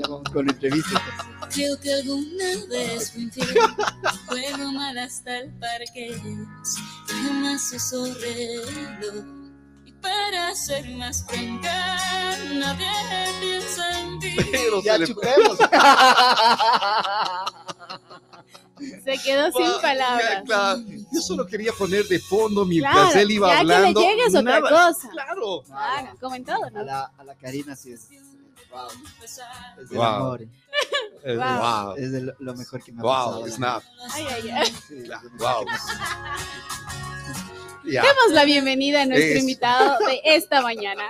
ya vamos con entrevistas. Creo que alguna vez fui infiel, juego mal hasta el parque, jamás eso arreglo. Y para ser más franca, nadie piensa en ti. Pero Ya chupemos. Se quedó sin Ya, palabras. claro. Yo solo quería poner de fondo mientras Claro, él iba ya hablando. que le llegues otra Nada. cosa. Claro. Claro, como en todo, A ¿no? la, a la Karina sí es. Wow. Es del Wow. amor. Eh, Wow. Wow. Es de lo, lo mejor que me ha Wow, pasado. snap. Ay, ay, ay. Sí, es Wow. Ya. Demos la bienvenida a nuestro Es- invitado de esta mañana.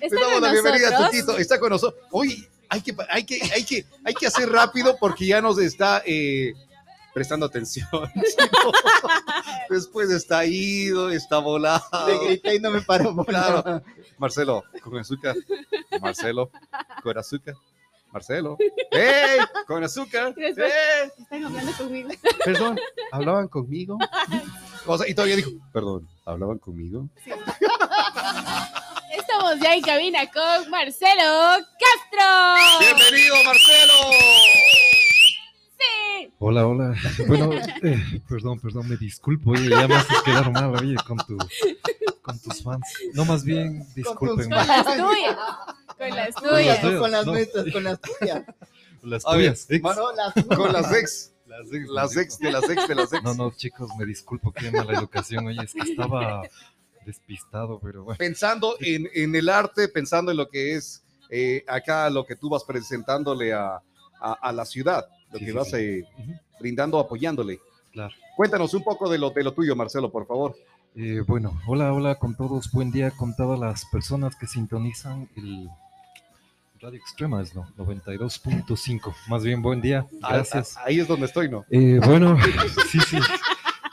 Le Está damos con la bienvenida a. Tutito. Está con nosotros. Oye, hay que, hay que, hay que, hay que hacer rápido porque ya nos está eh, prestando atención. Después está ido, está volado. Le grité y no me paró. Claro. nada. Marcelo, con azúcar. Marcelo, con azúcar. Marcelo. ¡Ey! Con azúcar. Después- ¡Ey! Están hablando conmigo. Perdón, ¿hablaban conmigo? O sea, y todavía dijo, perdón, ¿hablaban conmigo? Estamos ya en cabina con Marcelo Castro. ¡Bienvenido, Marcelo! Hola, hola. Bueno, eh, perdón, perdón, me disculpo. Oye, ya me haces quedar mal, oye, con, tu, con tus fans. No, más bien, discúlpenme. Con las tuyas. Con las Con tuyas. las, tuyas, con las no. nuestras, con las tuyas. Las tuyas. ex. Las Con las ex. Las ex, Las las ex de las ex de las ex. No, no, chicos, me disculpo, qué mala educación. Oye, es que estaba despistado, pero bueno. Pensando en, en el arte, pensando en lo que es eh, acá lo que tú vas presentándole a, a- a la ciudad, lo Sí, que sí, vas eh, brindando, apoyándole. Claro. Cuéntanos un poco de lo, de lo tuyo, Marcelo, por favor. Eh, bueno, hola, hola con todos. Buen día con todas las personas que sintonizan el Radio Extrema, es no, 92.5. Más bien, buen día. Gracias. Ah, ah, Ahí es donde estoy, ¿no? Eh, bueno, sí, sí.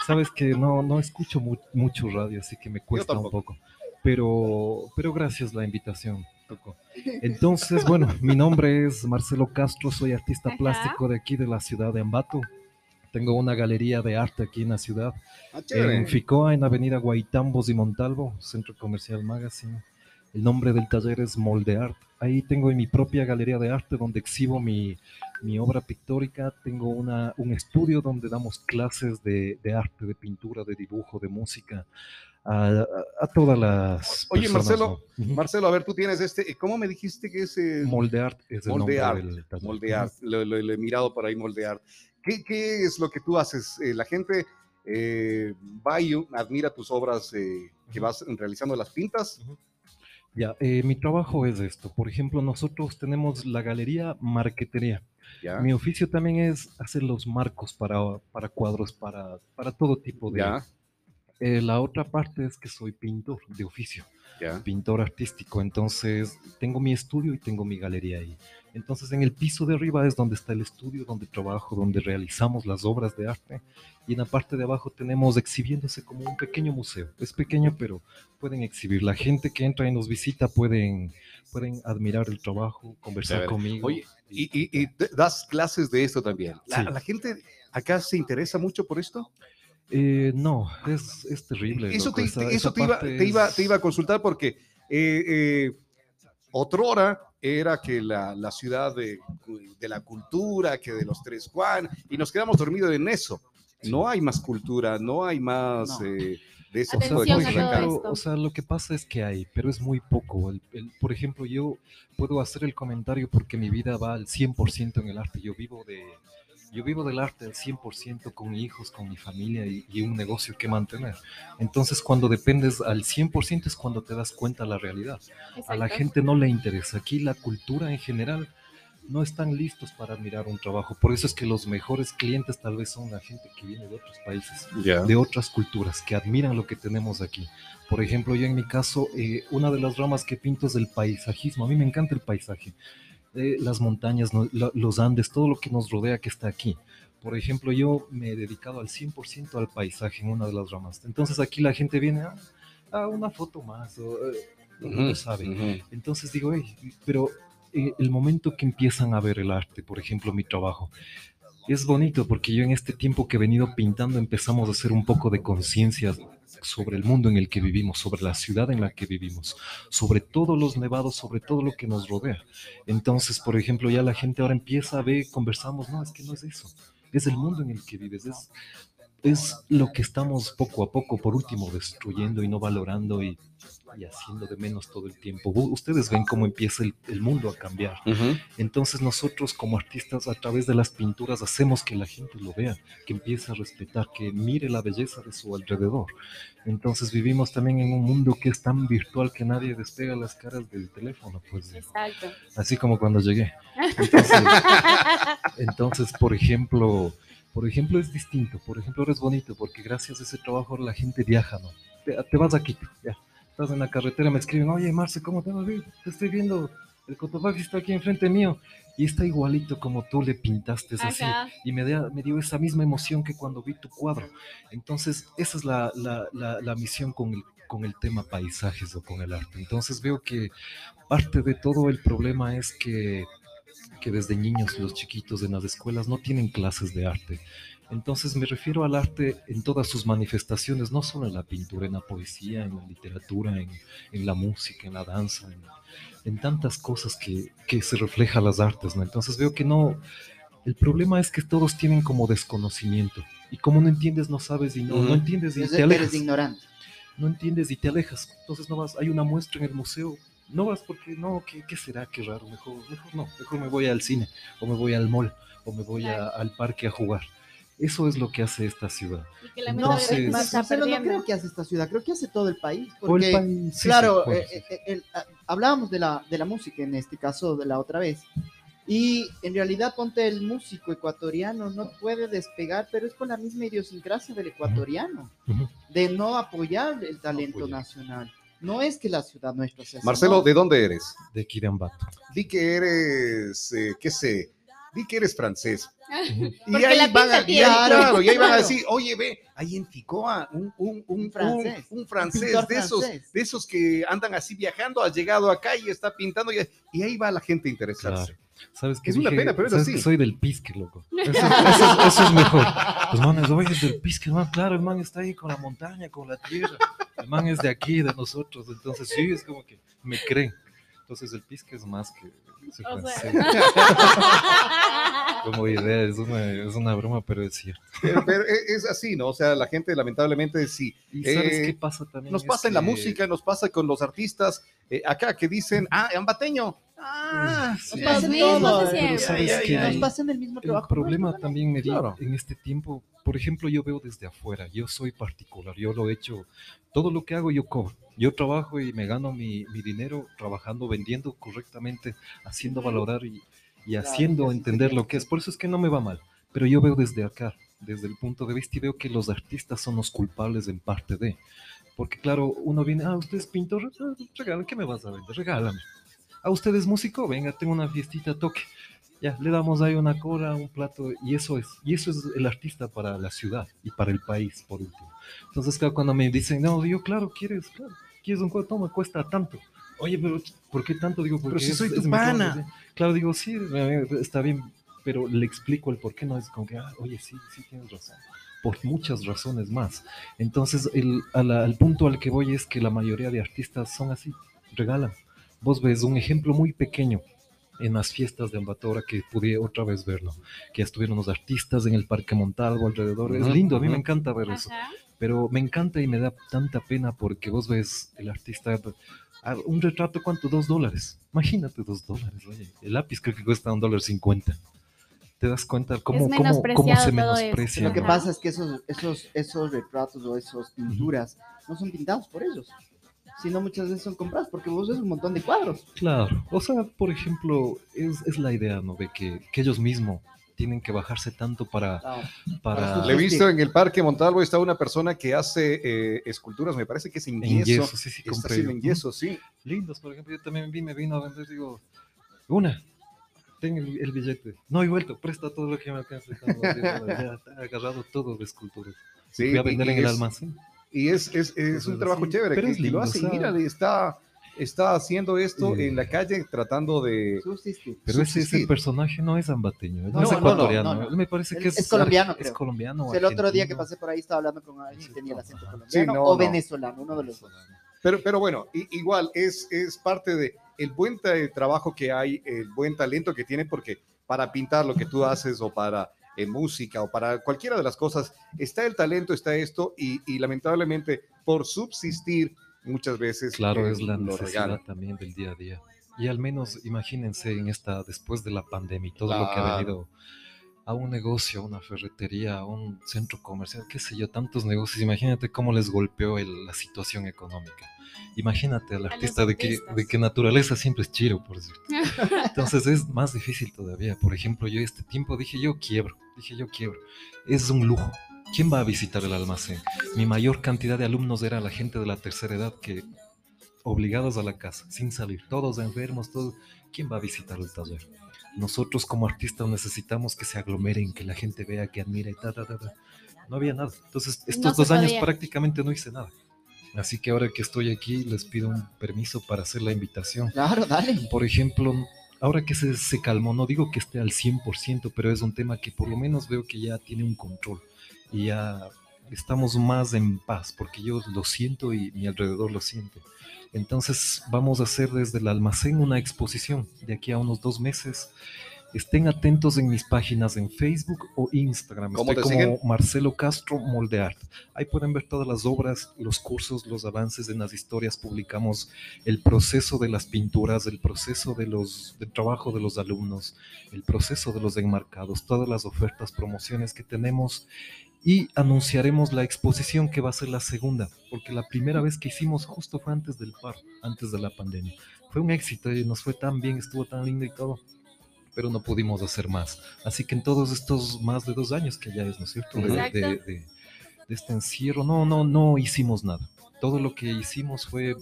Sabes que no, no escucho mu- mucho radio, así que me cuesta un poco. Pero, pero gracias la invitación, Toco. Entonces, bueno, mi nombre es Marcelo Castro, soy artista Ajá. plástico de aquí de la ciudad de Ambato. Tengo una galería de arte aquí en la ciudad, Ah, en Ficoa, en Avenida Guaitambos y Montalvo, Centro Comercial Magazine. El nombre del taller es Molde Art. Ahí tengo mi propia galería de arte donde exhibo mi, mi obra pictórica. Tengo una, un estudio donde damos clases de, de arte, de pintura, de dibujo, de música a, todas las. Oye, personas, Marcelo. Marcelo, a ver, tú tienes este, ¿cómo me dijiste que es? eh, Molde Art es el Molde nombre del taller. moldear, lo, lo- lo he mirado por ahí, moldear. ¿Qué, qué es lo que tú haces? Eh, la gente eh, va y admira tus obras eh, que vas realizando, las pintas. Ya, eh, mi trabajo es esto. Por ejemplo, nosotros tenemos la galería Marquetería. Ya, Mi oficio también es hacer los marcos para, para cuadros, para, para todo tipo de... Eh, la otra parte es que soy pintor de oficio, pintor artístico, entonces tengo mi estudio y tengo mi galería ahí. Entonces en el piso de arriba es donde está el estudio, donde trabajo, donde realizamos las obras de arte y en la parte de abajo tenemos exhibiéndose como un pequeño museo. Es pequeño pero pueden exhibir. La gente que entra y nos visita pueden, pueden admirar el trabajo, conversar conmigo. Oye, y, y- das clases de esto también. ¿La, Sí. la gente acá se interesa mucho por esto? Eh, no, es, es terrible. Eso, loco, te, esa- te- esa eso te, iba, te, iba, te iba a consultar porque eh, eh, otrora era que la, la ciudad de, de la cultura, que de los tres Juan, y nos quedamos dormidos en eso. No hay más cultura, no hay más No. eh, de eso. tipo de Atención cosas a todo acá. Pero, esto. o sea, lo que pasa es que hay, pero es muy poco. El- el- por ejemplo, yo puedo hacer el comentario porque mi vida va al 100% en el arte. Yo vivo de yo vivo del arte al 100% con hijos, con mi familia y, y un negocio que mantener. Entonces, cuando dependes al 100% es cuando te das cuenta la realidad. A la gente no le interesa. Aquí la cultura en general no están listos para mirar un trabajo. Por eso es que los mejores clientes tal vez son la gente que viene de otros países de otras culturas que admiran lo que tenemos aquí. Por ejemplo, yo en mi caso, eh, una de las ramas que pinto es el paisajismo. A mí me encanta el paisaje. Eh, las montañas, no- los Andes, todo lo que nos rodea que está aquí. Por ejemplo, yo me he dedicado al 100% al paisaje en una de las ramas. Entonces aquí la gente viene a, a una foto más, o, eh, no sabe. Entonces digo, "Ey, pero eh, el momento que empiezan a ver el arte, por ejemplo, mi trabajo, es bonito porque yo en este tiempo que he venido pintando empezamos a hacer un poco de conciencia sobre el mundo en el que vivimos, sobre la ciudad en la que vivimos, sobre todos los nevados, sobre todo lo que nos rodea. Entonces, por ejemplo, ya la gente ahora empieza a ver, conversamos, no, es que no es eso, es el mundo en el que vives, es, es lo que estamos poco a poco, por último, destruyendo y no valorando y y haciendo de menos todo el tiempo. Ustedes ven cómo empieza el, mundo a cambiar. Entonces nosotros como artistas a través de las pinturas hacemos que la gente lo vea, que empiece a respetar, que mire la belleza de su alrededor. Entonces vivimos también en un mundo que es tan virtual que nadie despega las caras del teléfono. Pues, Exacto. Así como cuando llegué. Entonces, entonces por ejemplo... Por ejemplo, es distinto. Por ejemplo, ahora es bonito porque gracias a ese trabajo la gente viaja, ¿no? Te, vas aquí, ya estás en la carretera, me escriben, oye Marce, ¿cómo te vas? Te estoy viendo, el Cotopaxi está aquí enfrente mío y está igualito como tú le pintaste así. Y me, me, dio esa misma emoción que cuando vi tu cuadro. Entonces, esa es la, la, la, misión con el, con el tema paisajes o con el arte. Entonces veo que parte de todo el problema es que, que desde niños los chiquitos en las escuelas no tienen clases de arte. Entonces me refiero al arte en todas sus manifestaciones, no solo en la pintura, en la poesía, en la literatura, en, la música, en la danza, en, tantas cosas que, que, se refleja las artes, ¿no? Entonces veo que no, el problema es que todos tienen como desconocimiento y como no entiendes, no sabes y no, no entiendes y te alejas. ignorante. No entiendes y te alejas, entonces no vas, hay una muestra en el museo, no vas porque no, ¿qué, qué será? Qué raro, mejor, mejor no, mejor me voy al cine o me voy al mall o me voy al parque a jugar eso es lo que hace esta ciudad. no, no creo que hace esta ciudad, creo que hace todo el país. Porque, claro, eh, eh, eh, ah, hablábamos de la, de la música en este caso de la otra vez. Y en realidad, ponte el músico ecuatoriano, no puede despegar, pero es con la misma idiosincrasia del ecuatoriano, de no apoyar el talento nacional. No es que la ciudad nuestra sea. Marcelo, ¿de dónde eres? De Quirambato. Di que eres, qué sé, di que eres francés. y ahí van a, claro, y ahí van a decir, oye, ve, ahí en Ficoa, un, un, un, francés, un, francés de esos, de esos que andan así viajando, ha llegado acá y está pintando, y, y ahí va la gente a interesarse. ¿Sabes qué? Es una pena, pero es así. soy del Pisque, loco. Eso, es mejor. Pues, man, es del Pisque, man. Claro, el man está ahí con la montaña, con la tierra. El man es de aquí, de nosotros. Entonces, sí, es como que me creen. Entonces, el Pisque es más que Como idea, es una, es una, broma, pero es cierto. Pero, es así, ¿no? O sea, la gente lamentablemente sí. ¿Y sabes qué pasa también? Nos pasa en la música, nos pasa con los artistas eh, acá que dicen, ah, ambateño. Ah, sí. Nos pasa todo. Pero sabes que nos pasa en el mismo trabajo. El problema también me dio en este tiempo, por ejemplo, yo veo desde afuera, yo soy particular, yo lo he hecho, todo lo que hago yo cobro yo trabajo y me gano mi, dinero trabajando, vendiendo correctamente, haciendo valorar y, haciendo entender lo que es. Por eso es que no me va mal. Pero yo veo desde acá, desde el punto de vista, y veo que los artistas son los culpables en parte de. Porque claro, uno viene, ah, usted es pintor, ah, regálame, ¿qué me vas a vender? Regálame. Ah, usted es músico, venga, tengo una fiestita, toque. Ya, le damos ahí una cora, un plato, y eso es, y eso es el artista para la ciudad y para el país, por último. Entonces, claro, cuando me dicen, no, yo, claro, quieres, claro, quieres un cuadro, toma, cuesta tanto. Oye, pero ¿por qué tanto? Digo, porque pero si soy tu pana. Claro, digo, sí, está bien, pero le explico el por qué no es como que, ah, oye, sí, sí tienes razón. Por muchas razones más. Entonces, el, al punto al que voy es que la mayoría de artistas son así, regalan. Vos ves un ejemplo muy pequeño en las fiestas de Ambatora que pude otra vez verlo, que estuvieron los artistas en el Parque Montalvo alrededor. Es lindo, a mí me encanta ver eso pero me encanta y me da tanta pena porque vos ves el artista, un retrato, ¿cuánto? Dos dólares. Imagínate dos dólares, oye. El lápiz creo que cuesta un dólar cincuenta. Te das cuenta cómo, cómo, cómo se menosprecia. Lo que pasa es que esos, esos, esos retratos o esas pinturas no son pintados por ellos sino muchas veces son comprados porque vos ves un montón de cuadros. Claro, o sea, por ejemplo, es, es la idea, ¿no? De que, que ellos mismos tienen que bajarse tanto para... para... Le he visto en el Parque Montalvo, está una persona que hace eh, esculturas, me parece que es en yeso. sí, sí, compré. en yeso, sí. Lindos, por ejemplo, yo también vi, me vino a vender, digo, una, ten el, billete. No he vuelto, presta todo lo que me alcance. ya está agarrado todo de esculturas. Sí, Voy a vender en el almacén. Y es, es, es un trabajo chévere. Pero es lindo, lo hace, mira, está está haciendo esto en la calle tratando de subsistir. Pero ese, personaje no es ambateño, no, es ecuatoriano. me parece que es, colombiano. Es colombiano. el otro día que pasé por ahí estaba hablando con alguien que tenía el acento colombiano o venezolano, uno de los dos. Pero, pero bueno, igual es, es parte de el buen trabajo que hay, el buen talento que tiene, porque para pintar lo que tú haces o para en música o para cualquiera de las cosas, está el talento, está esto, y, lamentablemente por subsistir muchas veces. Claro, es la necesidad también del día a día. Y al menos imagínense en esta, después de la pandemia y todo lo que ha venido a un negocio, a una ferretería, a un centro comercial, qué sé yo, tantos negocios, imagínate cómo les golpeó la situación económica. Imagínate al artista de que, de que naturaleza siempre es chiro, por decir. Entonces es más difícil todavía. Por ejemplo, yo este tiempo dije, yo quiebro, dije, yo quiebro. Es un lujo. ¿Quién va a visitar el almacén? Mi mayor cantidad de alumnos era la gente de la tercera edad que obligados a la casa, sin salir, todos enfermos, todos. ¿Quién va a visitar el taller? Nosotros como artistas necesitamos que se aglomeren, que la gente vea, que admire, ta, ta, ta, No había nada. Entonces, estos dos años prácticamente no hice nada. Así que ahora que estoy aquí, les pido un permiso para hacer la invitación. Claro, dale. Por ejemplo, ahora que se, se calmó, no digo que esté al 100%, pero es un tema que por lo menos veo que ya tiene un control y ya estamos más en paz, porque yo lo siento y mi alrededor lo siente. Entonces vamos a hacer desde el almacén una exposición de aquí a unos dos meses Estén atentos en mis páginas en Facebook o Instagram. ¿Cómo Estoy como Marcelo Castro Moldeart. Ahí pueden ver todas las obras, los cursos, los avances en las historias. Publicamos el proceso de las pinturas, el proceso de los, del trabajo de los alumnos, el proceso de los enmarcados, todas las ofertas, promociones que tenemos y anunciaremos la exposición que va a ser la segunda, porque la primera vez que hicimos justo fue antes del paro, antes de la pandemia. Fue un éxito y nos fue tan bien, estuvo tan lindo y todo pero no pudimos hacer más. Así que en todos estos más de dos años que ya es, ¿no es cierto? De, este encierro, no, no, no hicimos nada. Todo lo que hicimos fue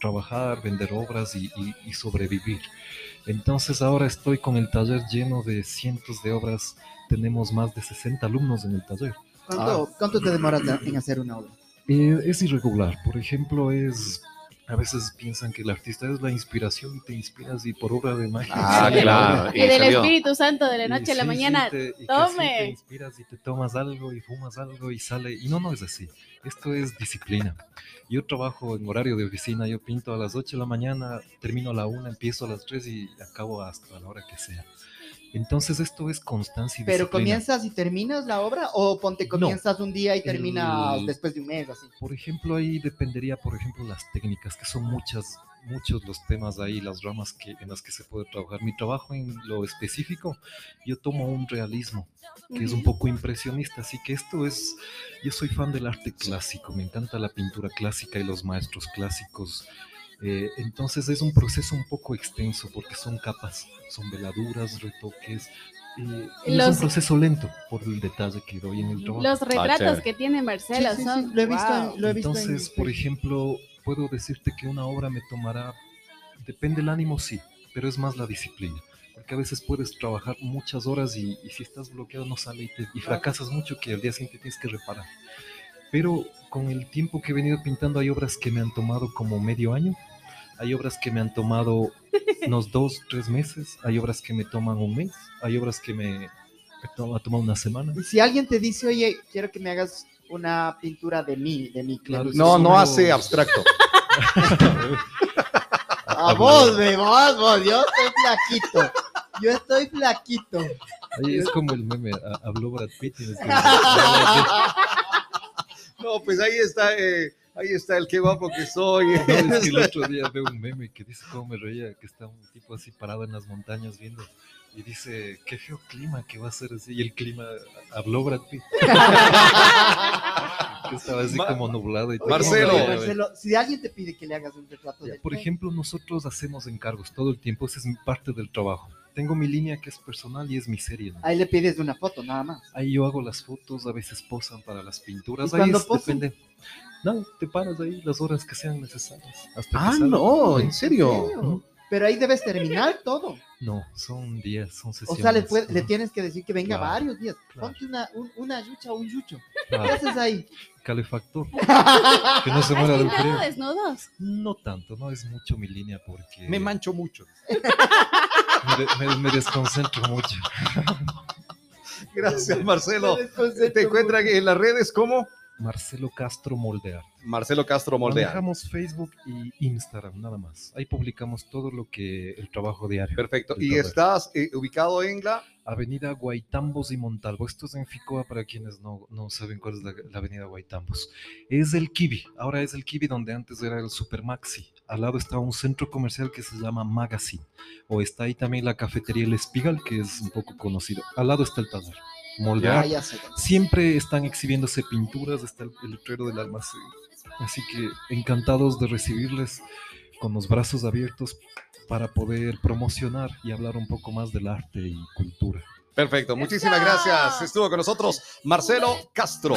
trabajar, vender obras y, sobrevivir. Entonces ahora estoy con el taller lleno de cientos de obras. Tenemos más de 60 alumnos en el taller. ¿Cuánto, ¿cuánto te demoras en hacer una obra? Eh, es irregular. Por ejemplo, es a veces piensan que el artista es la inspiración y te inspiras y por obra de magia. Ah, claro. Y, del Espíritu Santo de la noche a la mañana, tome. te inspiras y te tomas algo y fumas algo y sale. Y no, no es así. Esto es disciplina. Yo trabajo en horario de oficina, yo pinto a las 8 de la mañana, termino a la 1, empiezo a las 3 y acabo hasta la hora que sea. Entonces esto es constancia y ¿Pero comienzas y terminas la obra o ponte comienzas un día y terminas después de un mes así? Por ejemplo, ahí dependería, por ejemplo, las técnicas, que son muchas, muchos los temas ahí, las ramas que, en las que se puede trabajar. Mi trabajo en lo específico, yo tomo un realismo que es un poco impresionista, así que esto es, yo soy fan del arte clásico, me encanta la pintura clásica y los maestros clásicos eh, entonces es un proceso un poco extenso porque son capas, son veladuras, retoques. Eh, es un proceso lento por el detalle que doy en el trabajo. Los ah, retratos que tiene Marcelo son. lo he visto, lo he visto Entonces, por ejemplo, puedo decirte que una obra me tomará, depende del ánimo, sí, pero es más la disciplina. Porque a veces puedes trabajar muchas horas y, si estás bloqueado no sale y, y fracasas mucho que al día siguiente tienes que reparar. Pero con el tiempo que he venido pintando hay obras que me han tomado como medio año hay obras que me han tomado unos dos, tres meses, hay obras que me toman un mes, hay obras que me, toman una semana. Y si alguien te dice, oye, quiero que me hagas una pintura de mí, de mi claro, No, no hace abstracto. a vos, me vos, vos, yo estoy flaquito. Yo estoy flaquito. Ahí es como el meme, habló Brad Pitt. no, pues ahí está. Eh, Ahí está el qué guapo que soy. el otro día veo un meme que dice cómo me reía, que está un tipo así parado en las montañas viendo y dice, qué feo clima que va a ser así. Y el clima habló Brad Pitt. que estaba así como nublado. Y Marcelo. Marcelo, si alguien te pide que le hagas un retrato de Por ejemplo, nosotros hacemos encargos todo el tiempo, esa es parte del trabajo. Tengo mi línea que es personal y es mi serie. Ahí le pides una foto, nada más. Ahí yo hago las fotos, a veces posan para las pinturas. Ahí es, depende. No, te paras ahí las horas que sean necesarias. ah, no, ¿en serio? Pero ahí debes terminar todo. No, son días, son sesiones. O sea, le, tienes que decir que venga varios días. Ponte una, una yucha o un yucho. ¿Qué haces ahí? Calefactor. que no se muera del frío. desnudos? No tanto, no es mucho mi línea porque... Me mancho mucho. me, desconcentro mucho. Gracias, Marcelo. Te encuentran en las redes como... Marcelo Castro Moldear. Marcelo Castro Moldear. Manejamos Facebook y Instagram, nada más. Ahí publicamos todo lo que el trabajo diario. Perfecto. ¿Y estás eh, ubicado en la? Avenida Guaitambos y Montalvo. Esto es en Ficoa para quienes no, no saben cuál es la, avenida Guaitambos. Es el Kiwi. Ahora es el Kiwi donde antes era el Supermaxi. Al lado está un centro comercial que se llama Magazine. O está ahí también la cafetería El Espigal, que es un poco conocido. Al lado está el taller moldear. Siempre están exhibiéndose pinturas, está el, letrero del almacén. Así que encantados de recibirles con los brazos abiertos para poder promocionar y hablar un poco más del arte y cultura. Perfecto, muchísimas gracias. Estuvo con nosotros Marcelo Castro.